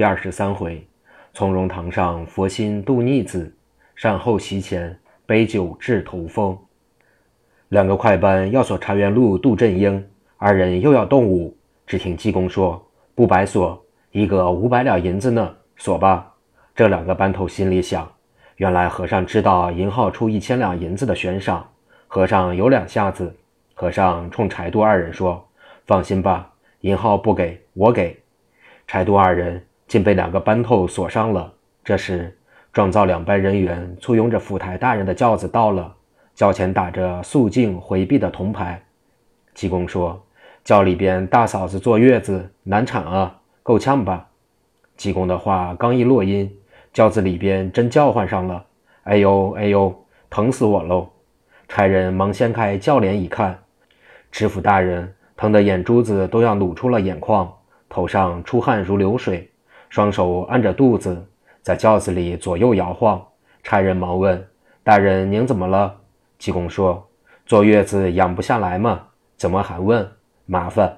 第二十三回，从容堂上佛心度逆子，善后席前杯酒掷头风。两个快班要锁茶园路杜振英，二人又要动武。只听济公说：“不白锁，一个五百两银子呢，锁吧。”这两个班头心里想：原来和尚知道银号出一千两银子的悬赏，和尚有两下子。和尚冲柴渡二人说：“放心吧，银号不给我给。”柴渡二人竟被两个班头锁上了。这时，庄造两班人员簇拥着府台大人的轿子到了。轿前打着肃静回避的铜牌，济公说：“轿里边大嫂子坐月子难产啊，够呛吧？”济公的话刚一落音，轿子里边真叫唤上了：“哎呦哎呦，疼死我喽！”差人忙掀开轿帘一看，知府大人疼得眼珠子都要努出了眼眶，头上出汗如流水，双手按着肚子，在轿子里左右摇晃。差人忙问：“大人您怎么了？”济公说：“坐月子养不下来嘛，怎么还问？麻烦。”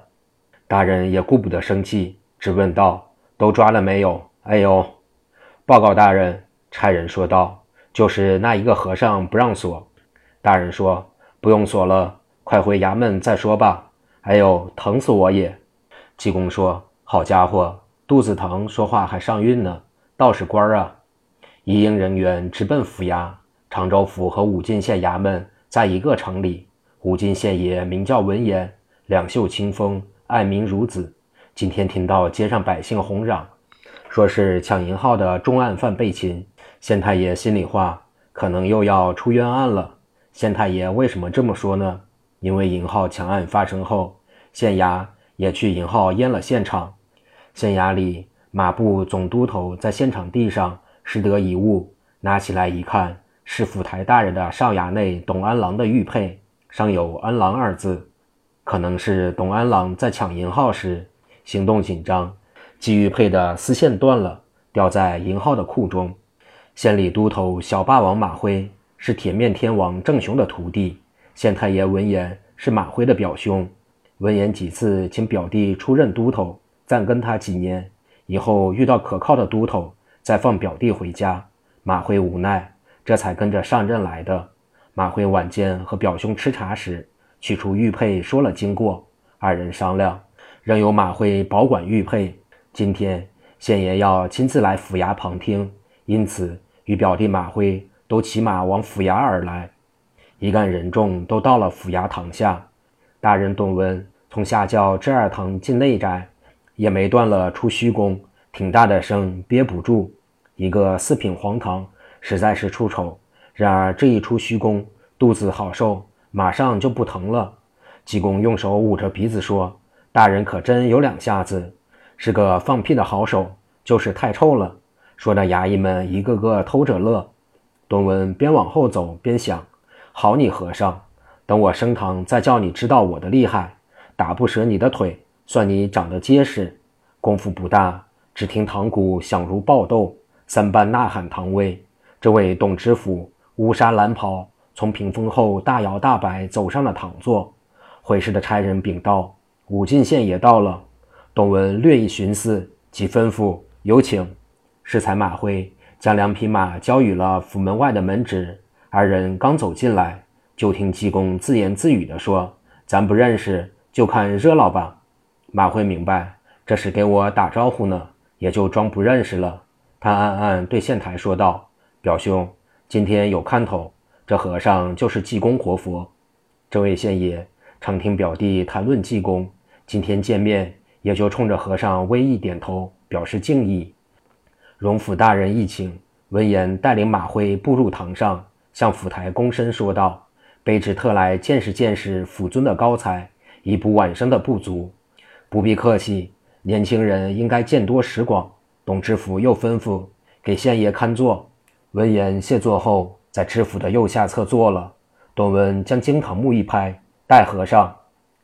大人也顾不得生气，只问道：“都抓了没有？”“哎呦！”报告大人，差人说道：“就是那一个和尚不让锁。”大人说：“不用锁了，快回衙门再说吧。”“哎呦，疼死我也！”济公说：“好家伙，肚子疼，说话还上韵呢，倒是官儿啊！”一应人员直奔府衙。常州府和武进县衙门在一个城里。武进县爷名叫文言，两袖清风，爱民如子。今天听到街上百姓哄嚷，说是抢银号的重案犯被擒。县太爷心里话，可能又要出冤案了。县太爷为什么这么说呢？因为银号抢案发生后，县衙也去银号淹了现场。县衙里马步总督头在现场地上拾得一物，拿起来一看。是府台大人的少衙内董安郎的玉佩，上有“安郎”二字，可能是董安郎在抢银号时行动紧张，系玉佩的丝线断了，掉在银号的库中。县里都头小霸王马辉是铁面天王郑雄的徒弟，县太爷闻言是马辉的表兄。闻言几次请表弟出任都头，暂跟他几年，以后遇到可靠的都头，再放表弟回家。马辉无奈。这才跟着上任来的。马辉晚间和表兄吃茶时，取出玉佩，说了经过。二人商量，仍由马辉保管玉佩。今天县爷要亲自来府衙旁听，因此与表弟马辉都骑马往府衙而来。一干人众都到了府衙堂下。大人董文从下轿至二堂进内宅，也没断了出虚功，挺大的声憋不住。一个四品黄堂。实在是出丑，然而这一出虚功，肚子好受，马上就不疼了。济公用手捂着鼻子说：“大人可真有两下子，是个放屁的好手，就是太臭了。”说的衙役们一个个偷着乐。董文边往后走边想：“好你和尚，等我升堂再叫你知道我的厉害，打不折你的腿，算你长得结实。”功夫不大，只听堂鼓响如爆豆，三班呐喊唐威。这位董知府乌纱蓝袍，从屏风后大摇大摆走上了堂座。会试的差人禀道：“武进县也到了。”董文略一寻思，即吩咐：“有请。”适才马辉将两匹马交与了府门外的门侄。二人刚走进来，就听济公自言自语地说：“咱不认识，就看热闹吧。”马辉明白这是给我打招呼呢，也就装不认识了。他暗暗对县台说道。表兄，今天有看头，这和尚就是济公活佛。这位县爷常听表弟谈论济公，今天见面也就冲着和尚微一点头，表示敬意。荣府大人一请，闻言带领马辉步入堂上，向府台躬身说道：“卑职特来见识见识府尊的高才，以补晚生的不足。不必客气，年轻人应该见多识广。”董知府又吩咐给县爷看座。闻言谢座后，在知府的右下侧坐了。董文将惊堂木一拍：“戴和尚！”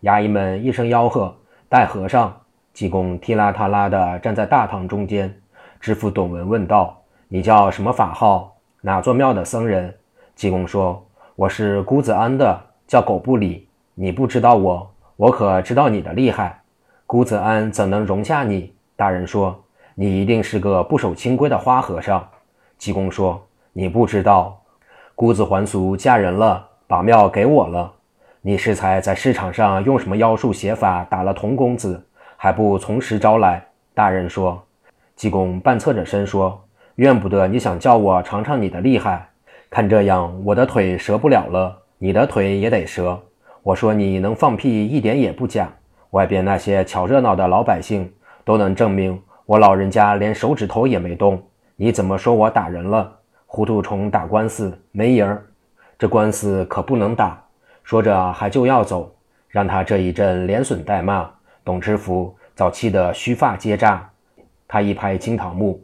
衙役们一声吆喝：“戴和尚！”济公踢拉踏拉地站在大堂中间。知府董文问道：“你叫什么法号？哪座庙的僧人？”济公说：“我是姑子安的，叫狗不理。你不知道我，我可知道你的厉害。姑子安怎能容下你？”大人说：“你一定是个不守清规的花和尚。”济公说：“你不知道，姑子还俗嫁人了，把庙给我了。你适才在市场上用什么妖术邪法打了童公子，还不从实招来？”大人说。济公半侧着身说：“怨不得你想叫我尝尝你的厉害。看这样，我的腿折不了了，你的腿也得折。我说你能放屁一点也不假。外边那些瞧热闹的老百姓都能证明，我老人家连手指头也没动。你怎么说我打人了？糊涂虫打官司没赢儿，这官司可不能打。”说着还就要走，让他这一阵连损带骂，董知府早气得须发皆炸。他一拍惊堂木，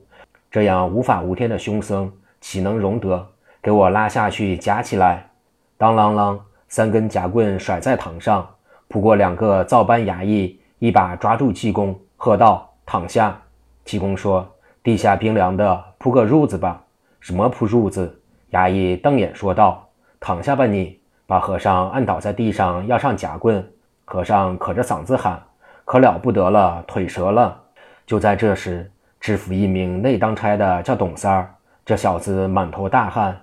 这样无法无天的凶僧岂能容得？给我拉下去夹起来！当啷啷，三根夹棍甩在堂上，不过两个造班衙役，一把抓住济公，喝道：“躺下！”济公说：“地下冰凉的，铺个褥子吧。”“什么铺褥子？”衙役瞪眼说道：“躺下吧，你！”把和尚按倒在地上，要上夹棍。和尚可着嗓子喊：“可了不得了，腿折了！”就在这时，知府一名内当差的叫董三儿，这小子满头大汗，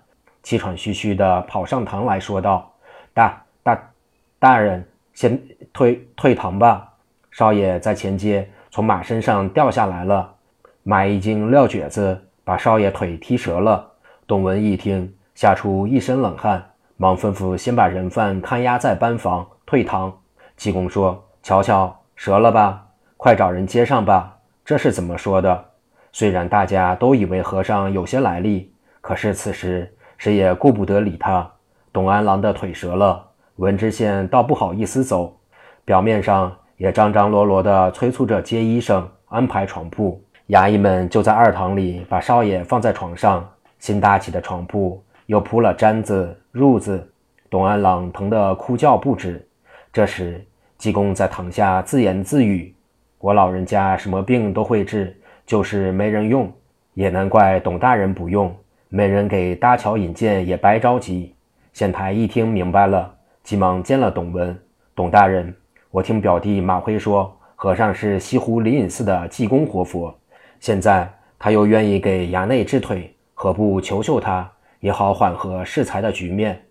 气喘吁吁地跑上堂来说道：“大大大人，先退退堂吧。少爷在前街从马身上掉下来了，马一惊撂蹶子，把少爷腿踢折了。”董文一听，吓出一身冷汗，忙吩咐先把人犯看押在班房，退堂。济公说：“瞧瞧，折了吧？快找人接上吧。”这是怎么说的？虽然大家都以为和尚有些来历，可是此时谁也顾不得理他。董安郎的腿折了，文知县倒不好意思走，表面上也张张罗罗地催促着接医生、安排床铺。衙役们就在二堂里把少爷放在床上，新搭起的床铺又铺了毡子、褥子。董安郎疼得哭叫不止。这时，济公在堂下自言自语。我老人家什么病都会治，就是没人用，也难怪董大人不用，没人给搭桥引荐也白着急。县台一听明白了，急忙见了董文。董大人，我听表弟马辉说，和尚是西湖灵隐寺的济公活佛，现在他又愿意给衙内治腿，何不求求他，也好缓和适才的局面？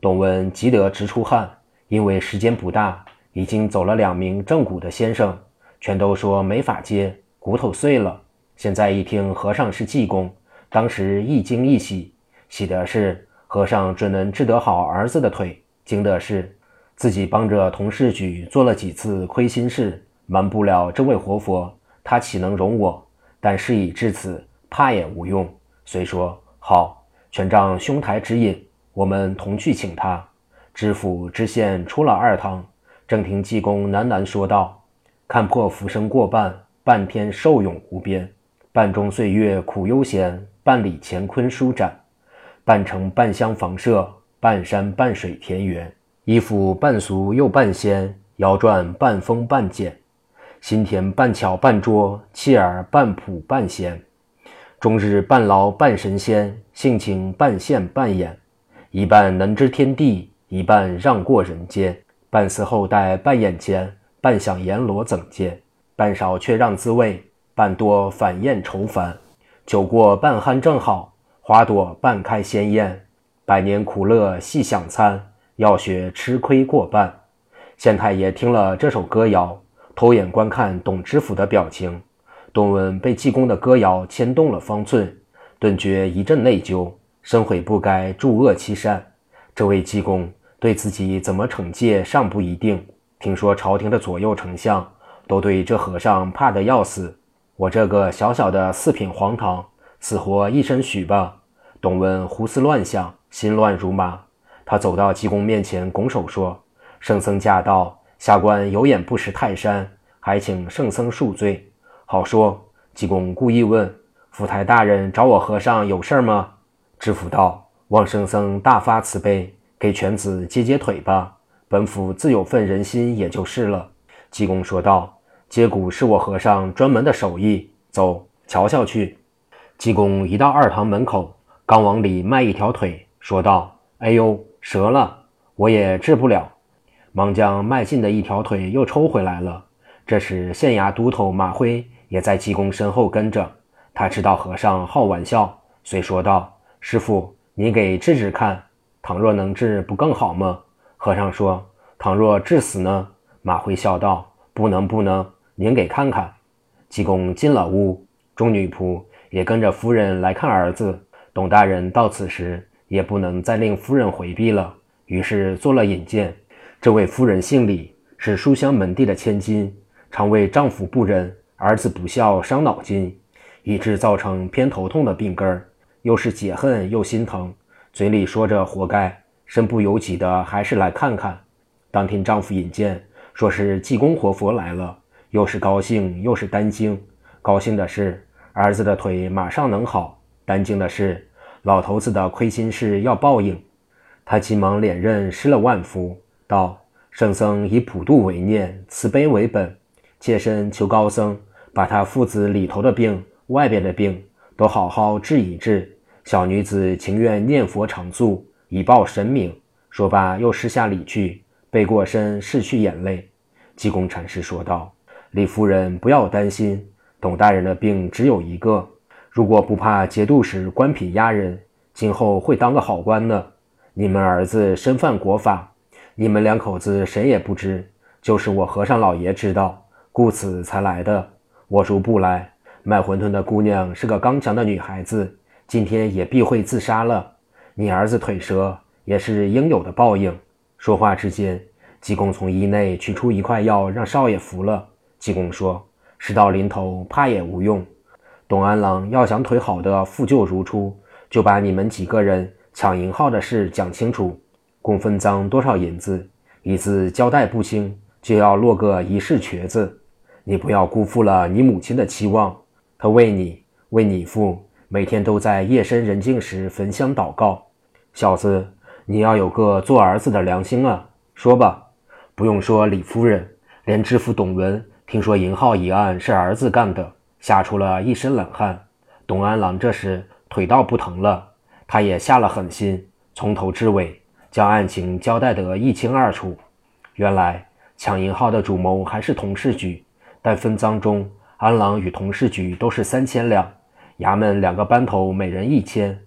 董文急得直出汗，因为时间不大，已经走了两名正骨的先生。全都说没法接，骨头碎了。现在一听和尚是济公，当时一惊一喜，喜的是和尚准能治得好儿子的腿；惊的是自己帮着同事举做了几次亏心事，瞒不了这位活佛，他岂能容我？但事已至此，怕也无用。遂说好，全仗兄台指引，我们同去请他。知府知县出了二堂，正听济公喃喃说道。看破浮生过半，半天受永无边；半中岁月苦悠闲，半里乾坤舒展。半城半乡房舍，半山半水田园。衣服半俗又半仙，腰转半风半简。心田半巧半拙，气儿半朴半闲。终日半劳半神仙，性情半现半演。一半能知天地，一半让过人间。半思后代半眼前。半想阎罗怎见，半少却让滋味，半多反厌愁烦。酒过半酣正好，花朵半开鲜艳。百年苦乐细想参，要学吃亏过半。县太爷听了这首歌谣，偷眼观看董知府的表情。董文被济公的歌谣牵动了方寸，顿觉一阵内疚，深悔不该助恶欺善。这位济公对自己怎么惩戒尚不一定。听说朝廷的左右丞相都对这和尚怕得要死，我这个小小的四品黄堂，死活一身许吧。董文胡思乱想，心乱如麻。他走到济公面前，拱手说：“圣僧驾到，下官有眼不识泰山，还请圣僧恕罪。”好说。济公故意问：“府台大人找我和尚有事吗？”知府道：“望圣僧大发慈悲，给犬子接接腿吧。”本府自有份人心，也就是了。”济公说道，“接骨是我和尚专门的手艺，走，瞧瞧去。”济公一到二堂门口，刚往里迈一条腿，说道：“哎呦，折了，我也治不了。”忙将迈进的一条腿又抽回来了。这时县衙都头马辉也在济公身后跟着。他知道和尚好玩笑，遂说道：“师傅，你给治治看，倘若能治，不更好吗？”和尚说：“倘若治死呢？”马辉笑道：“不能，不能，您给看看。”济公进了屋，众女仆也跟着夫人来看儿子。董大人到此时也不能再令夫人回避了，于是做了引荐。这位夫人姓李，是书香门第的千金，常为丈夫不仁、儿子不孝伤脑筋，以致造成偏头痛的病根儿。又是解恨又心疼，嘴里说着活该，身不由己的还是来看看。当听丈夫引荐，说是济公活佛来了。又是高兴又是担惊，高兴的是儿子的腿马上能好，担惊的是老头子的亏心事要报应。他急忙连任施了万福，道：“圣僧以普度为念，慈悲为本，妾身求高僧把他父子里头的病、外边的病都好好治一治。小女子情愿念佛长素，以报神明。”说罢又施下礼去，背过身拭去眼泪。济公禅师说道。李夫人，不要担心，董大人的病只有一个。如果不怕节度使官品压人，今后会当个好官呢。你们儿子身犯国法，你们两口子谁也不知，就是我和尚老爷知道，故此才来的。我如不来，卖馄饨的姑娘是个刚强的女孩子，今天也必会自杀了。你儿子腿折，也是应有的报应。说话之间，济公从衣内取出一块药，让少爷服了。济公说：“事到临头，怕也无用。董安郎要想腿好的复旧如初，就把你们几个人抢银号的事讲清楚，共分赃多少银子，一字交代不清，就要落个一世瘸子。你不要辜负了你母亲的期望，她为你为你父，每天都在夜深人静时焚香祷告。小子，你要有个做儿子的良心啊！说吧，不用说李夫人，连知府董文。”听说银号一案是儿子干的，吓出了一身冷汗。董安郎这时腿倒不疼了，他也下了狠心，从头至尾将案情交代得一清二楚。原来抢银号的主谋还是童世举，但分赃中安郎与童世举都是三千两，衙门两个班头每人一千，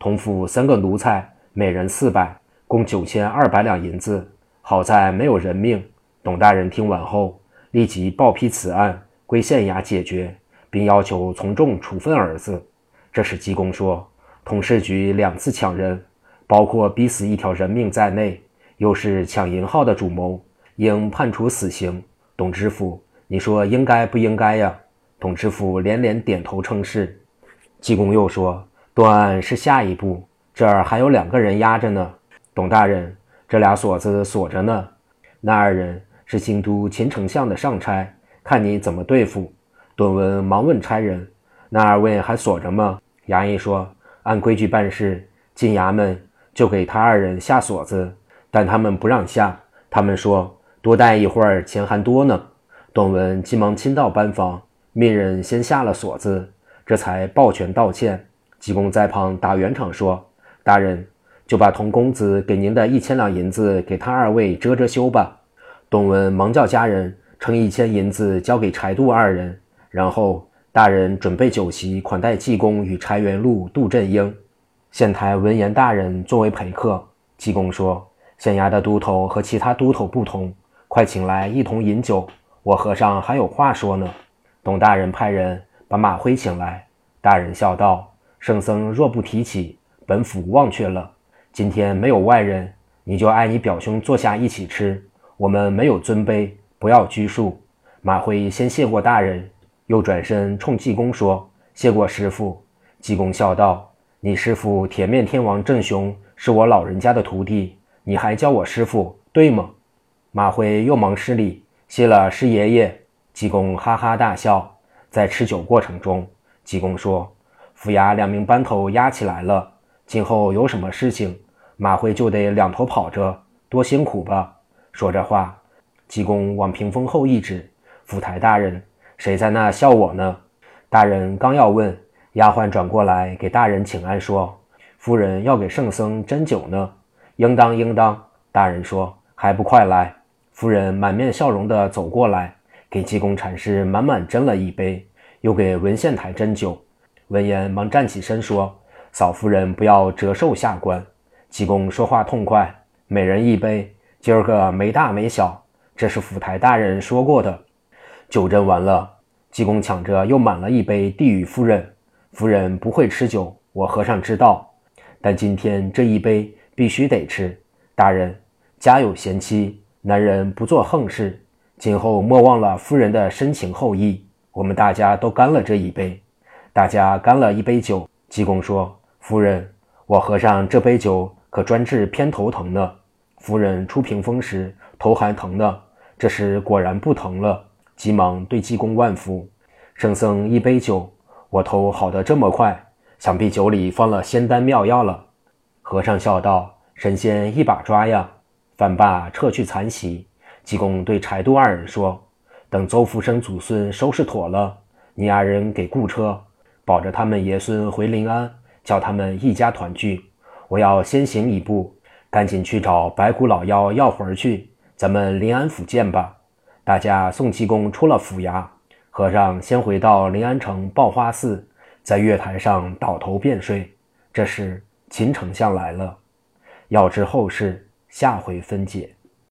同府三个奴才每人四百，共九千二百两银子。好在没有人命。董大人听完后。立即报批此案归县衙解决，并要求从重处分儿子。这时济公说，同事局两次抢人，包括逼死一条人命在内，又是抢银号的主谋，应判处死刑。董知府，你说应该不应该呀？董知府连连点头称是。济公又说，断案是下一步，这儿还有两个人压着呢。董大人，这俩锁子锁着呢，那二人。是京都秦丞相的上差，看你怎么对付。董文忙问差人：“那二位还锁着吗？”衙役说：“按规矩办事，进衙门就给他二人下锁子，但他们不让下。他们说多待一会儿，钱还多呢。”董文急忙亲到班房，命人先下了锁子，这才抱拳道歉。济公在旁打圆场说：“大人，就把童公子给您的一千两银子给他二位遮遮羞吧。”董文忙叫家人称一千银子交给柴杜二人，然后大人准备酒席款待济公与柴元禄、杜振英。县台文言大人作为陪客。济公说：“县衙的都头和其他都头不同，快请来一同饮酒。我和尚还有话说呢。”董大人派人把马辉请来。大人笑道：“圣僧若不提起，本府忘却了。今天没有外人，你就挨你表兄坐下一起吃。”我们没有尊卑，不要拘束。马辉先谢过大人，又转身冲济公说：“谢过师傅。”济公笑道：“你师傅铁面天王郑雄是我老人家的徒弟，你还叫我师傅，对吗？”马辉又忙施礼，谢了师爷爷。济公哈哈大笑。在吃酒过程中，济公说：“府衙两名班头压起来了，今后有什么事情，马辉就得两头跑着，多辛苦吧。”说着话，济公往屏风后一指：“府台大人，谁在那笑我呢？”大人刚要问，丫鬟转过来给大人请安，说：“夫人要给圣僧斟酒呢。”应当应当。大人说：“还不快来！”夫人满面笑容地走过来，给济公禅师满满斟了一杯，又给文献台斟酒。闻言，忙站起身说：“嫂夫人不要折寿下官。”济公说话痛快，每人一杯，今儿个没大没小，这是府台大人说过的。酒斟完了，济公抢着又满了一杯，递与夫人。夫人不会吃酒，我和尚知道，但今天这一杯必须得吃。大人家有贤妻，男人不做横事，今后莫忘了夫人的深情厚谊。我们大家都干了这一杯。大家干了一杯酒。济公说：“夫人，我和尚这杯酒。”可专治偏头疼呢。夫人出屏风时头还疼呢，这时果然不疼了，急忙对济公万福。圣僧一杯酒，我头好得这么快，想必酒里放了仙丹妙药了。和尚笑道：“神仙一把抓呀！”饭罢撤去残席，济公对柴度二人说：“等邹福生祖孙收拾妥了，你二人给雇车，保着他们爷孙回临安，叫他们一家团聚。”我要先行一步，赶紧去找白骨老妖要魂去。咱们临安府见吧。大家送济公出了府衙，和尚先回到临安城报花寺，在月台上倒头便睡。这时秦丞相来了，要知后事，下回分解。